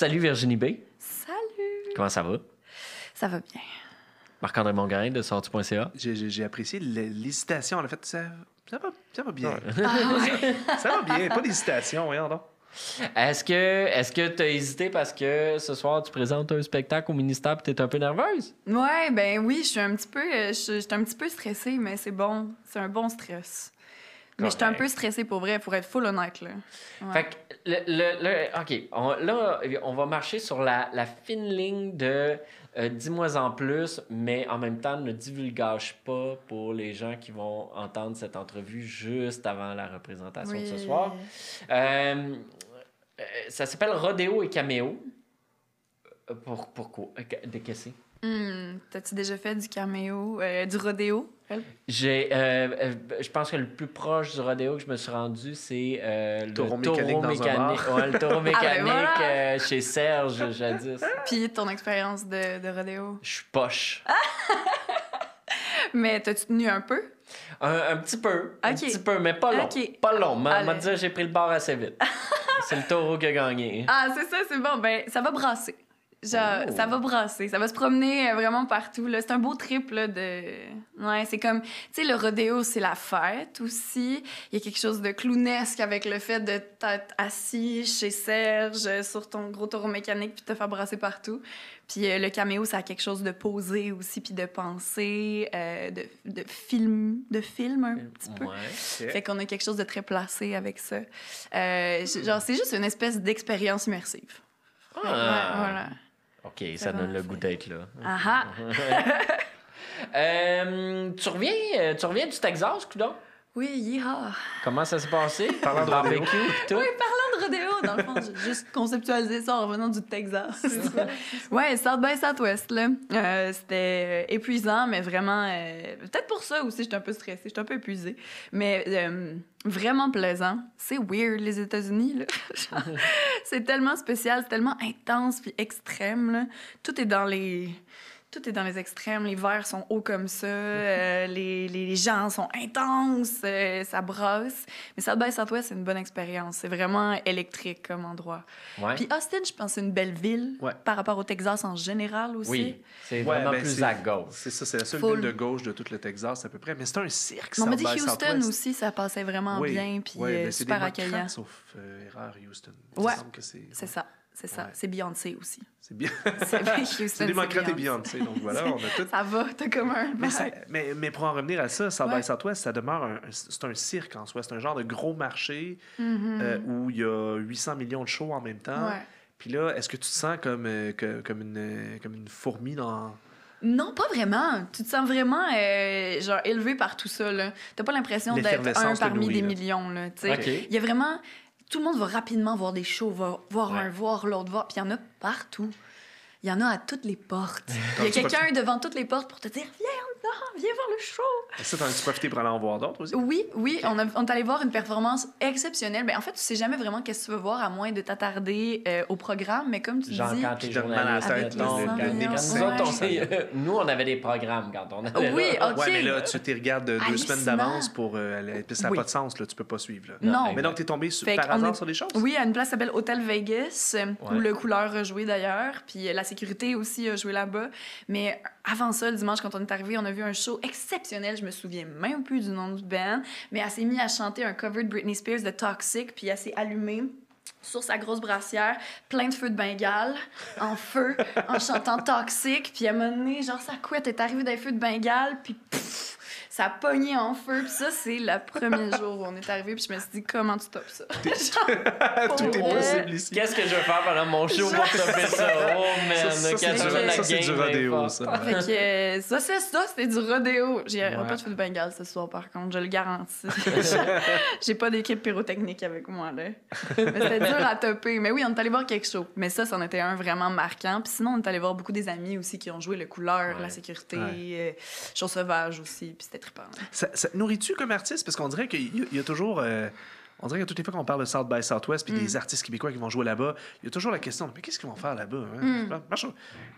Salut Virginie B. Salut! Comment ça va? Ça va bien. Marc-André Mongrain de sortu.ca. J'ai- J'ai j'ai apprécié l'hésitation. En fait, ça, ça, va, ça va bien. Ah, ça va bien. Pas d'hésitation, voyons donc. Est-ce que est-ce que tu as hésité parce que ce soir tu présentes un spectacle au ministère et tu es un peu nerveuse? Ouais, ben oui, je suis un petit peu, je suis un petit peu stressée, mais c'est bon. C'est un bon stress. Mais je suis un peu stressée pour vrai, pour être full honnête, là. Ouais. Fait que, le, le- le- OK, on- là, on va marcher sur la, la fine ligne de euh, dis-moi en plus, mais en même temps, ne divulgage pas pour les gens qui vont entendre cette entrevue juste avant la représentation de ce soir. Euh, euh, ça s'appelle Rodéo et Caméo. Pour, pourquoi? De qu'est-ce Hmm, T'as-tu déjà fait du caméo, euh, du rodéo? J'ai, euh, euh, je pense que le plus proche du rodéo que je me suis rendu, c'est euh, le Taureau mécanique dans un mécanique. bar. Ouais, le taureau mécanique voilà. euh, chez Serge jadis. Puis ton expérience de, de rodéo? Je suis poche. Mais t'as-tu tenu un peu? Un, un petit peu. Un petit peu, mais pas long. Pas long. M'a Allez. m'a dit j'ai pris le bar assez vite. c'est le taureau qui a gagné. Ah, c'est ça, c'est bon. Ben, ça va brasser. Genre, Oh. ça va brasser. Ça va se promener euh, vraiment partout. là. C'est un beau trip là, de. Ouais, c'est comme. Tu sais, le rodéo, c'est la fête aussi. Il y a quelque chose de clownesque avec le fait de t'être assis chez Serge euh, sur ton gros taureau mécanique puis te faire brasser partout. Puis euh, le caméo, ça a quelque chose de posé aussi, puis de pensée, euh, de, de film, de film un petit peu. Ouais. Fait qu'on a quelque chose de très placé avec ça. Euh, genre, c'est juste une espèce d'expérience immersive. Ah. Ouais, voilà. OK, ça donne le goût d'être là. Ah ah! Euh, tu, reviens, tu reviens du Texas, coudon? Oui, yeehaw! Comment ça s'est passé? Parlant de barbecue rodéo. et tout? Oui, parlant de rodéo, dans le fond, j'ai juste conceptualisé ça en revenant du Texas. ouais, South by Southwest, là. Euh, c'était euh, épuisant, mais vraiment... euh, Peut-être pour ça aussi, j'étais un peu stressée, j'étais un peu épuisée. Mais euh, vraiment plaisant. C'est weird, les États-Unis, là. C'est tellement spécial, c'est tellement intense puis extrême, là. Tout est dans les... Tout est dans les extrêmes. Les verres sont hauts comme ça. euh, les, les gens sont intenses. euh, ça brasse. Mais South by Southwest, c'est une bonne expérience. C'est vraiment électrique comme endroit. Ouais. Puis Austin, je pense, c'est une belle ville Ouais. par rapport au Texas en général aussi. Oui, c'est Ouais, vraiment ben, plus à gauche. C'est ça, c'est la seule Full. ville de gauche de tout le Texas, à peu près. Mais c'est un cirque, on m'a dit Houston Southwest. aussi, ça passait vraiment Oui, bien. Puis ouais, euh, c'est super accueillant. sauf euh, erreur, Houston. Il Ouais. C'est ça. C'est ça. Ouais. C'est Beyoncé aussi. C'est bien. C'est démocrate et Beyoncé, donc voilà, on a tout. Ça va, t'as comme un. Mais, ça- mais, mais pour en revenir à ça, South Ouais. by Southwest, ça demeure un, c'est un cirque en soi. C'est un genre de gros marché Mhm. euh, où il y a 800 millions de shows en même temps. Ouais. Puis là, est-ce que tu te sens comme, euh, que- comme, une, comme une fourmi dans... Non, pas vraiment. Tu te sens vraiment euh, genre élevé par tout ça. là. T'as pas l'impression d'être un parmi nourrit, des là. millions. Il y a vraiment... Tout le monde va rapidement voir des shows, va voir Ouais. un, voir l'autre, voir. Puis il y en a partout. Il y en a à toutes les portes. Il y a quelqu'un devant toutes les portes pour te dire Viens, non, viens voir le show. Est-ce que t'en as-tu profité pour aller en voir d'autres aussi? Oui, oui, on, a- on est allé voir une performance exceptionnelle. Ben, en fait, tu sais jamais vraiment qu'est-ce que tu veux voir à moins de t'attarder euh, au programme. Mais comme tu Genre dis, quand t'es journaliste, les quand nous ouais. on s'est- nous, on avait des programmes quand on allait Oui, là. ok. Ouais, mais là, tu t'y regardes euh, deux semaines d'avance pour euh, aller. Puis ça n'a Oui. pas de sens, là. Tu peux pas suivre, là. Non. Mais donc, t'es tombé sur- par hasard est- sur des choses? Oui, à une place qui s'appelle Hotel Vegas, euh, Ouais. où le couleur a joué d'ailleurs. Puis euh, la sécurité aussi a joué là-bas. Mais avant ça, le dimanche, quand on est arrivé, on a vu un show exceptionnel. Je me souviens même plus du nom du band. Mais elle s'est mise à chanter un cover de Britney Spears de Toxic. Puis elle s'est allumée sur sa grosse brassière, plein de feux de Bengale, en feu, en chantant Toxic. Puis à un moment donné, genre, sa couette est arrivée les feux de Bengale. Puis ça a pogné en feu. Puis ça, c'est le premier jour où on est arrivé. Puis je me suis dit, comment tu topes ça? Tout est possible ici. Qu'est-ce que je vais faire pendant mon show pour topper ça? Oh man, Ça, ça, c'est du- ça, c'est rodéo, fort. ça. Fait que euh, ça, c'est ça, c'était du rodéo. J'ai Ouais. pas de feu de Bengale ce soir, par contre, je le garantis. J'ai pas d'équipe pyrotechnique avec moi, là. Mais c'était dur à topper. Mais oui, on est allé voir quelque chose. Mais ça, c'en était un vraiment marquant. Puis sinon, on est allé voir beaucoup des amis aussi qui ont joué le couleur, Ouais. la sécurité, Ouais. euh, chose sauvage aussi. Puis c'était là. Ça, ça nourrit-tu comme artiste? Parce qu'on dirait qu'il y, a- il y a toujours. euh, On dirait que toutes les fois qu'on parle de South by Southwest puis Mm. des artistes québécois qui vont jouer là-bas, il y a toujours la question mais qu'est-ce qu'ils vont faire là-bas hein? Mm. Marche-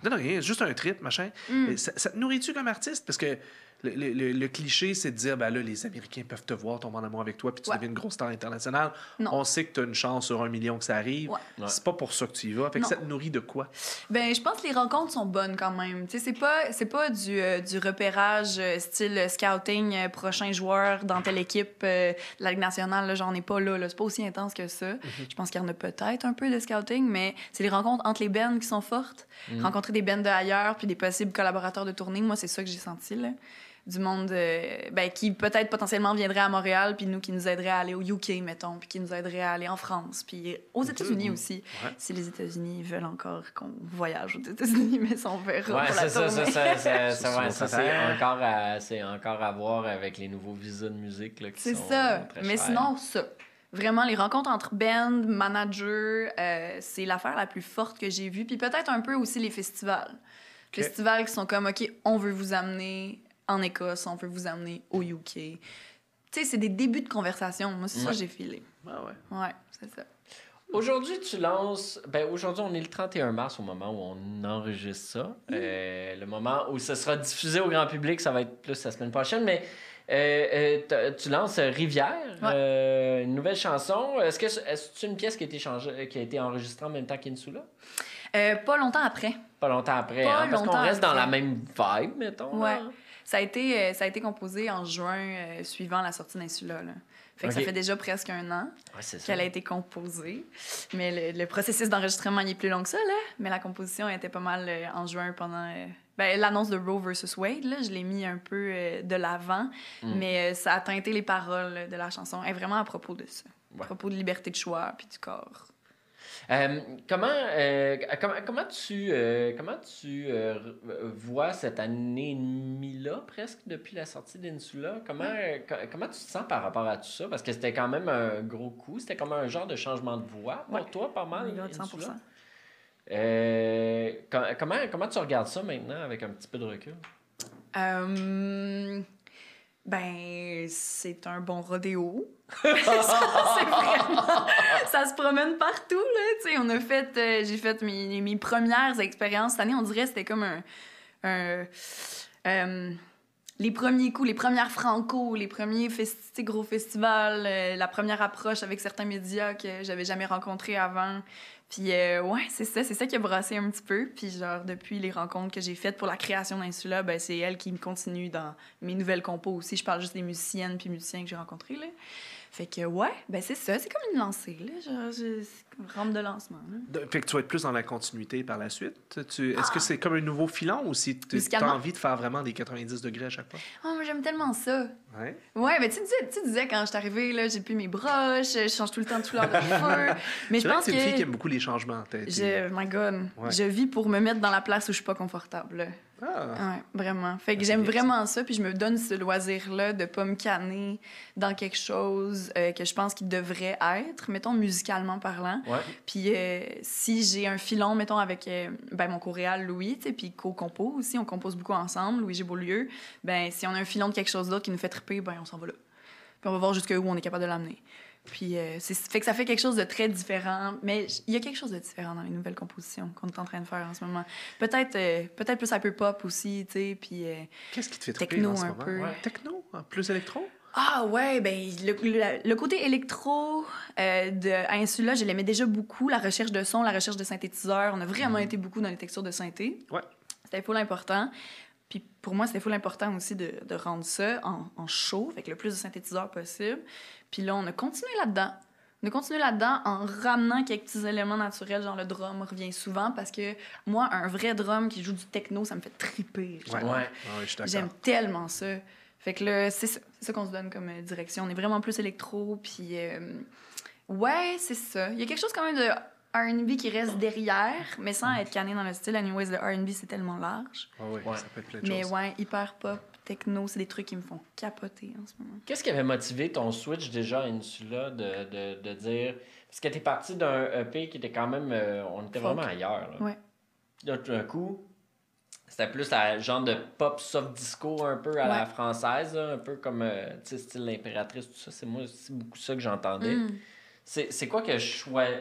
Donne rien, juste un trip, machin. Mm. Ça, ça te nourrit-tu comme artiste? Parce que le, le- le- le cliché, c'est de dire ben là, les Américains peuvent te voir, tomber en amour avec toi, puis tu Ouais. deviens une grosse star internationale. Non. On sait que tu as une chance sur un million que ça arrive. Ouais. Ouais. C'est pas pour ça que tu y vas. Fait que Non. ça te nourrit de quoi? Ben, je pense que les rencontres sont bonnes quand même. Tu sais, c'est pas, c'est pas du, euh, du repérage euh, style scouting, euh, prochain joueur dans telle équipe euh, de la Ligue nationale. Là, j'en ai pas là. là. C'est pas aussi intense que ça. Je pense qu'il y en a peut-être un peu de scouting, mais c'est les rencontres entre les bands qui sont fortes. Mhm. Rencontrer des bands de ailleurs, puis des possibles collaborateurs de tournée. Moi, c'est ça que j'ai senti, là. Du monde euh, ben, qui peut-être potentiellement viendrait à Montréal, puis nous qui nous aiderait à aller au UK, mettons, puis qui nous aiderait à aller en France, puis aux États-Unis Mhm. aussi. Ouais. Si les États-Unis veulent encore qu'on voyage aux États-Unis, mais ça, on verra Ouais, pour la c'est ça, tournée. ça, ça, ça, C'est ça, c'est encore, à, encore à voir avec les nouveaux visas de musique là, qui C'est ça. très Mais chers. sinon, ça. Vraiment, les rencontres entre band, managers, euh, c'est l'affaire la plus forte que j'ai vue. Puis peut-être un peu aussi les festivals. Ok. Festivals qui sont comme, OK, on veut vous amener en Écosse, on veut vous amener au UK. Tu sais, c'est des débuts de conversation. Moi, c'est ça Ouais. que j'ai filé. Ah ouais. Ouais, c'est ça. Aujourd'hui, tu lances. Ben, aujourd'hui, on est le 31 mars au moment où on enregistre ça. Euh, le moment où ce sera diffusé au grand public, ça va être plus la semaine prochaine. Mais euh, euh, tu lances Rivière, Ouais. euh, une nouvelle chanson. Est-ce que c'est une pièce qui a été, changée, qui a été enregistrée en même temps qu'Insula? Euh, pas longtemps après. Pas longtemps après, Pas hein, parce qu'on longtemps reste dans la même vibe, mettons. là. Ça a été, euh, ça a été composé en juin euh, suivant la sortie d'Insula. Là. Fait que ça fait déjà presque un an. Ouais, qu'elle a été composée. Mais le, le processus d'enregistrement il est plus long que ça, là. Mais la composition était pas mal euh, en juin pendant. euh, ben, l'annonce de Roe versus Wade, là, je l'ai mis un peu euh, de l'avant, Mm. mais ça a teinté les paroles de la chanson. Elle est vraiment à propos de ça. Ouais. À propos de liberté de choix puis du corps. Euh, comment, euh, comment, comment tu, euh, comment tu vois cette année et demie-là, presque, depuis la sortie d'Insula? Comment, co- comment tu te sens par rapport à tout ça? Parce que c'était quand même un gros coup. C'était comme un genre de changement de voix pour Ouais. toi, pas mal, de 100%. Insula? Euh, com- comment, comment tu regardes ça maintenant avec un petit peu de recul? Euh, ben, c'est un bon rodéo. ça, c'est vraiment... ça se promène partout, là. Tu sais, on a fait... euh, j'ai fait mes, premières expériences. Cette année, on dirait que c'était comme euh, les premiers coups, les premières franco, les premiers gros festivals, euh, la première approche avec certains médias que j'avais jamais rencontrés avant. Puis ouais, c'est ça, c'est ça qui a brassé un petit peu. Puis genre, depuis les rencontres que j'ai faites pour la création d'Insula, ben, c'est elle qui me continue dans mes nouvelles compos aussi. Je parle juste des musiciennes puis musiciens que j'ai rencontrés, là. Fait que ouais, ben c'est ça, c'est comme une lancée, là. Genre, je- comme une rampe de lancement, là. Fait que tu vas être plus dans la continuité par la suite. Tu, est-ce que c'est comme un nouveau filon ou si tu as envie de faire vraiment des 90 degrés à chaque fois? Oh, moi, j'aime tellement ça. Ouais. Ouais, mais tu disais, tu disais quand je suis arrivée, là, j'ai plus mes broches, je change tout le temps de couleur de feu. Mais je pense que c'est une fille qui aime beaucoup les changements. Je, my God, Ouais. je vis pour me mettre dans la place où je suis pas confortable. Ah. Ouais, vraiment. Fait que Ah, j'aime vraiment ça, puis je me donne ce loisir-là de pas me canner dans quelque chose euh, que je pense qu'il devrait être, mettons musicalement parlant. Ouais. Puis euh, si j'ai un filon, mettons, avec euh, ben, mon coréal Louis, tu sais, puis co-compo aussi, on compose beaucoup ensemble, Louis Beaulieu, ben si on a un filon de quelque chose d'autre qui nous fait triper, ben on s'en va là. Puis on va voir jusqu'où on est capable de l'amener. Puis euh, c'est fait que ça fait quelque chose de très différent, mais il y a quelque chose de différent dans les nouvelles compositions qu'on est en train de faire en ce moment. Peut-être euh, peut-être plus hyper-pop aussi, tu sais, puis... euh, Qu'est-ce qui te fait Techno en ce un moment? peu. Ouais. Techno? Plus électro? Ah ouais, ben le, le- le côté électro euh, de Insula, je l'aimais déjà beaucoup. La recherche de son, la recherche de synthétiseurs, on a vraiment été beaucoup dans les textures de synthé. Ouais. C'était full important. Puis pour moi, c'était full important aussi de, de rendre ça en, en show, avec le plus de synthétiseurs possible. Puis là, on a continué là-dedans. On a continué là-dedans en ramenant quelques petits éléments naturels, genre le drum revient souvent parce que moi, un vrai drum qui joue du techno, ça me fait triper. Ouais. Ouais. Ah ouais, je suis d'accord. J'aime tellement ça. Fait que là, c'est ça, c'est ça qu'on se donne comme euh, direction. On est vraiment plus électro, puis euh, ouais, c'est ça. Il y a quelque chose quand même de R&B qui reste derrière, mais sans être canné dans le style. Anyways, le R&B, c'est tellement large. Ah Ouais. ça peut être plein de Mais choses. ouais, hyper pop, techno, c'est des trucs qui me font capoter en ce moment. Qu'est-ce qui avait motivé ton switch déjà à Insula de, de, de dire. Parce que t'es parti d'un EP qui était quand même. euh, on était Folk. vraiment ailleurs. Là. Ouais. Là, tout d'un coup, C'était plus la genre de pop soft disco un peu à la française, là, un peu comme euh, tu sais, style l'impératrice, tout ça. C'est moi, c'est beaucoup ça que j'entendais. Mm. C'est quoi que je choisis?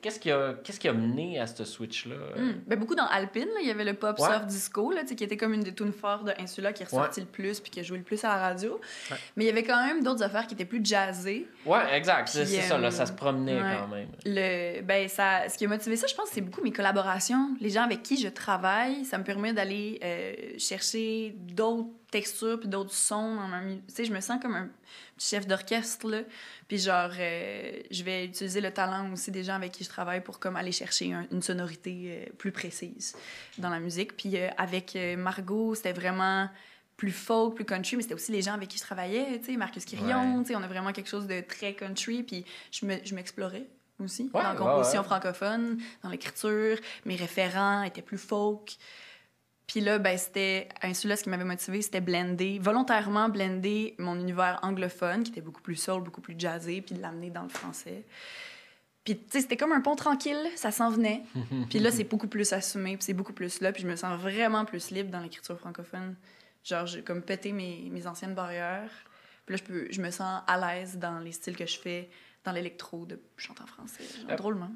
Qu'est-ce qui, a- qu'est-ce qui a mené à ce switch-là? Mm. Ben, beaucoup dans Alpine, là, il y avait le pop Ouais. soft disco, là, qui était comme une des tunes fortes de Insula qui est ressortie le plus puis qui a joué le plus à la radio. Ouais. Mais il y avait quand même d'autres affaires qui étaient plus jazzées. Ouais, exact. C'est c'est ça, là, euh, ça se promenait ouais. quand même. Le, ben, ça, ce qui a motivé ça, je pense, c'est beaucoup mes collaborations. Les gens avec qui je travaille, ça me permet d'aller euh, chercher d'autres textures puis d'autres sons dans musique. Tu sais, je me sens comme un petit chef d'orchestre, là. Puis genre, euh, je vais utiliser le talent aussi des gens avec qui je travaille pour comme aller chercher un- une sonorité euh, plus précise dans la musique. Puis euh, avec Margot, c'était vraiment plus folk, plus country, mais c'était aussi les gens avec qui je travaillais, tu sais, Marcus Quirion, Ouais. tu sais, on a vraiment quelque chose de très country, puis je me- m'explorais aussi Ouais, dans la composition ouais. francophone, dans l'écriture, mes référents étaient plus folk. Puis là, ben, c'était Insula, ce qui m'avait motivé, c'était blender, volontairement blender mon univers anglophone, qui était beaucoup plus soul, beaucoup plus jazzé, puis de l'amener dans le français. Puis, tu sais, c'était comme un pont tranquille, ça s'en venait. Puis là, c'est beaucoup plus assumé, puis c'est beaucoup plus là, puis je me sens vraiment plus libre dans l'écriture francophone. Genre, j'ai comme pété mes, mes anciennes barrières. Puis là, je, peux, je me sens à l'aise dans les styles que je fais, dans l'électro, de chanter en français, genre, Euh, drôlement.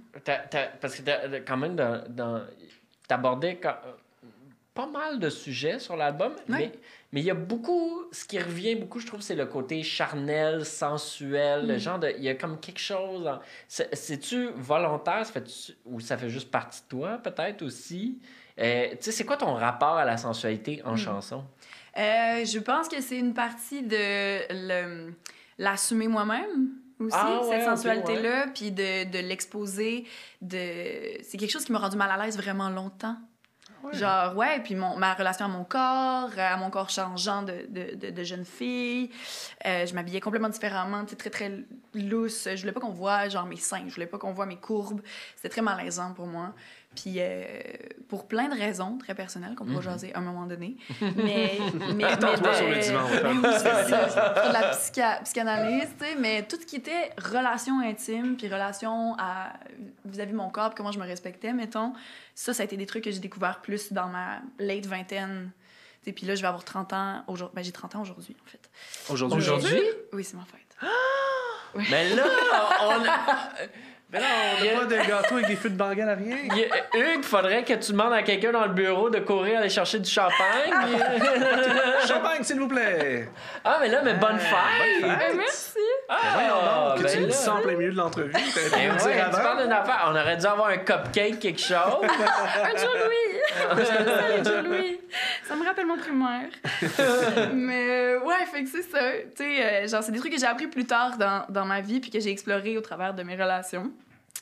Parce que quand même, dans, dans, t'abordais quand- pas mal de sujets sur l'album, Ouais. mais mais il y a beaucoup, ce qui revient beaucoup, je trouve, c'est le côté charnel, sensuel, le Mm. genre de, il y a comme quelque chose, en- c'est-tu volontaire, ça fait ou ça fait juste partie de toi, peut-être aussi? Euh, tu sais, c'est quoi ton rapport à la sensualité en Mm. chanson? Euh, je pense que c'est une partie de l'assumer moi-même aussi, Ah cette sensualité-là, puis de, de l'exposer. De... C'est quelque chose qui m'a rendu mal à l'aise vraiment longtemps. Genre, ouais, puis mon, ma relation à mon corps, à mon corps changeant de, de, de, jeune fille. Euh, je m'habillais complètement différemment, très, très loose. Je voulais pas qu'on voit, genre, mes seins. Je voulais pas qu'on voit mes courbes. C'était très malaisant pour moi. Puis, euh, pour plein de raisons très personnelles qu'on pourra Mhm. jaser à un moment donné. Mais. mais Attends-toi mais sur le oui, de la psycha- psychanalyse, tu sais. Mais tout ce qui était relation intime, puis relation à vis-à-vis de mon corps, puis comment je me respectais, mettons, ça, ça a été des trucs que j'ai découvert plus dans ma late vingtaine. Tu sais, Puis là, je vais avoir 30 ans. Aujourd'hui, ben, j'ai 30 ans aujourd'hui, en fait. Aujourd'hui, Aujourd'hui? Oui, c'est ma fête. Mais là, on a... Mais là, on n'a pas de gâteau avec des feux de bengale à rien. Il y a- Hugues, faudrait que tu demandes à quelqu'un dans le bureau de courir aller chercher du champagne. Champagne, s'il vous plaît! ah, mais là, mais bonne Euh, fête! bonne fête. Ben, merci. Ah, Voyons donc, que ben tu me là. dis ça en plein milieu de l'entrevue. Ben ouais, tu avant. parles d'une affaire. On aurait dû avoir un cupcake, quelque chose. Un Joe Louis! Salut Joe Louis! Ça me rappelle mon primaire. Mais euh, ouais, fait que c'est ça. Tu sais, euh, genre, c'est des trucs que j'ai appris plus tard dans, dans ma vie puis que j'ai exploré au travers de mes relations.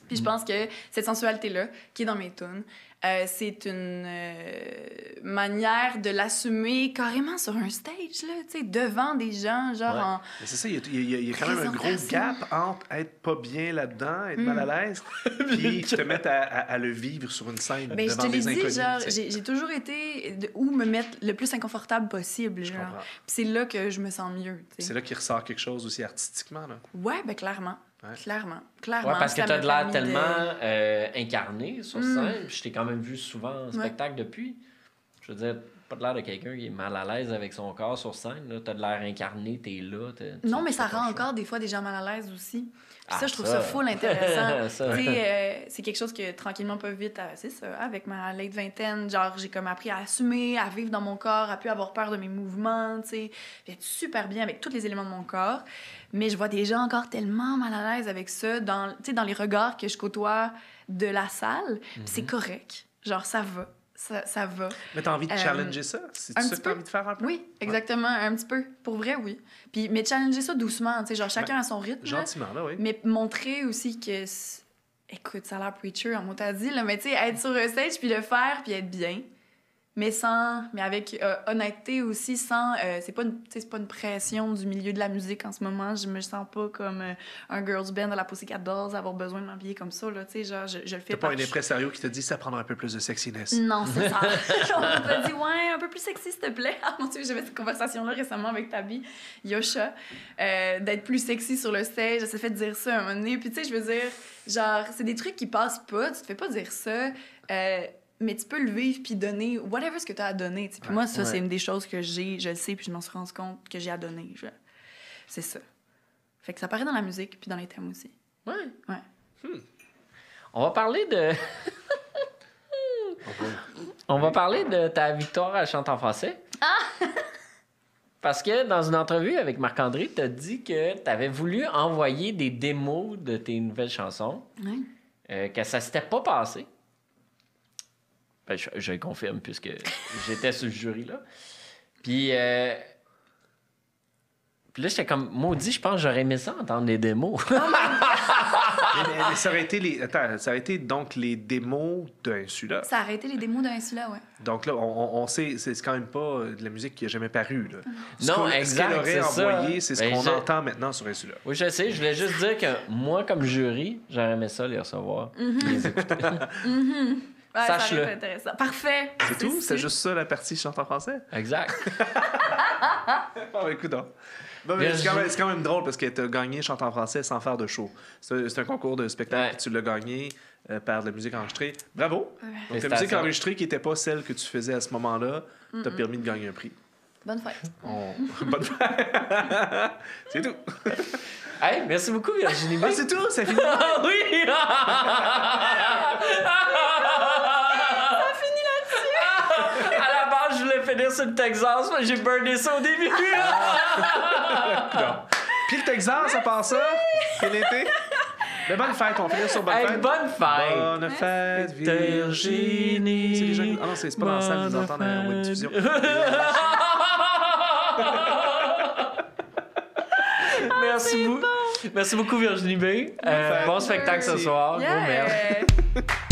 Puis je pense que cette sensualité-là, qui est dans mes tunes, euh, c'est une euh, manière de l'assumer carrément sur un stage, là, tu sais, devant des gens, genre Ouais. en... Mais c'est ça, il y, a, y y quand même un gros gap entre être pas bien là-dedans, être Mm. mal à l'aise, puis te mettre à, à- à le vivre sur une scène je devant te l'ai des dit, inconnus. genre, j'ai toujours été de où me mettre le plus inconfortable possible, Je genre. c'est là que je me sens mieux, C'est là qu'il ressort quelque chose aussi artistiquement. Là. Ouais, ben clairement. Ouais. Clairement. Clairement. Ouais, parce que t'as m'a de l'air permis de- tellement euh, incarné sur Mm. scène. puis Je t'ai quand même vu souvent en spectacle depuis. Je veux dire, pas de l'air de quelqu'un qui est mal à l'aise avec son corps sur scène. là. T'as de l'air incarné, t'es là. t'es- tu- Non, mais tu ça rend encore des fois des gens mal à l'aise aussi. Puis Ah, ça, je trouve ça. ça full intéressant. Ça. Tu euh, c'est quelque chose que tranquillement, pas vite, euh, c'est ça, avec ma late vingtaine, genre, j'ai comme appris à assumer, à vivre dans mon corps, à plus avoir peur de mes mouvements, tu sais, être super bien avec tous les éléments de mon corps. Mais je vois des gens encore tellement mal à l'aise avec ça, dans, tu dans les regards que je côtoie de la salle, c'est correct. Genre, ça va. Ça, ça va. Mais t'as envie de Euh, challenger ça? C'est ça que t'as envie de faire un peu? Oui, exactement, un petit peu. Pour vrai, oui. Puis, mais challenger ça doucement, tu sais, genre, chacun à son rythme. Gentiment, là, oui. Mais montrer aussi que. Écoute, ça a l'air preacher en mot t'as dit, là, mais tu sais, être sur un stage puis le faire puis être bien. Mais sans. Mais avec euh, honnêteté aussi, sans. euh, c'est pas, une- pas une pression du milieu de la musique en ce moment. Je me sens pas comme euh, un girls band à la Pussycat Dolls, avoir besoin de m'habiller comme ça, là, tu sais, genre, je, je le fais T'as pas un impresario qui te dit ça prendra un peu plus de sexiness. non, c'est ça. On m'a dit, ouais, un peu plus sexy, s'il te plaît. Ah mon Dieu, j'avais cette conversation-là récemment avec Tabi, Yosha, euh, d'être plus sexy sur le stage. Elle s'est fait dire ça à un moment donné. Puis, tu sais, je veux dire, genre, c'est des trucs qui passent pas. Tu te fais pas dire ça. Mais tu peux le vivre puis donner whatever ce que tu as à donner. Puis Ouais, moi, ça, ouais. c'est une des choses que j'ai, je le sais, puis je m'en suis rendu compte que j'ai à donner. Je- C'est ça. Fait que ça paraît dans la musique puis dans les thèmes aussi. Ouais. Ouais. On va parler de. On va parler de ta victoire à Chante en français. Parce que dans une entrevue avec Marc-André, tu as dit que tu avais voulu envoyer des démos de tes nouvelles chansons, Ouais. euh, que ça s'était pas passé. Ben, je, confirme puisque j'étais sur le jury là. Puis, euh, puis là, j'étais comme maudit, je pense que j'aurais aimé ça entendre des démos. Mais- mais- mais ça aurait été les. Attends, ça aurait été donc les démos d'Insula. Ça a arrêté les démos d'Insula, ouais. Donc là, on, on- sait, c'est quand même pas de la musique qui a jamais paru. Là. Ce Non, qu'on- exact, Ce qu'elle aurait c'est ça. envoyé, c'est ce Ben, qu'on je- entend maintenant sur Insula. Oui, je sais. Je voulais juste dire que moi, comme jury, j'aurais aimé ça les recevoir. les écouter. Ouais, ça Sache-le. Parfait. C'est tout? C'est juste ça la partie chante en français? exact. Ben, écoute donc. Bon, mais c'est, quand même, c'est quand même drôle parce que tu as gagné Chante en français sans faire de show. C'est, c'est un concours de spectacle Ouais. que tu l'as gagné euh, par de la musique enregistrée. Bravo! Donc, la Félicitations. musique enregistrée qui n'était pas celle que tu faisais à ce moment-là t'a permis de gagner un prix. Bonne fête. On- Bonne fête! c'est tout! Hey, merci beaucoup, Virginie. Ah, c'est tout! Ça finit! Ah oui! Ça finit là-dessus! À la base, je voulais finir sur le Texas, mais j'ai burné ça au début. Non. Puis le Texas, à part ça, quel été? Mais bonne fête, on finit sur bonne Hey, fête. bonne fête! Bonne fête, Virginie. C'est qui- Ah non, c'est c'est pas dans la salle, ils entendent à la web diffusion. Merci beaucoup. Merci beaucoup, Virginie B. Euh, bon spectacle ce soir. Gros merci. Yeah!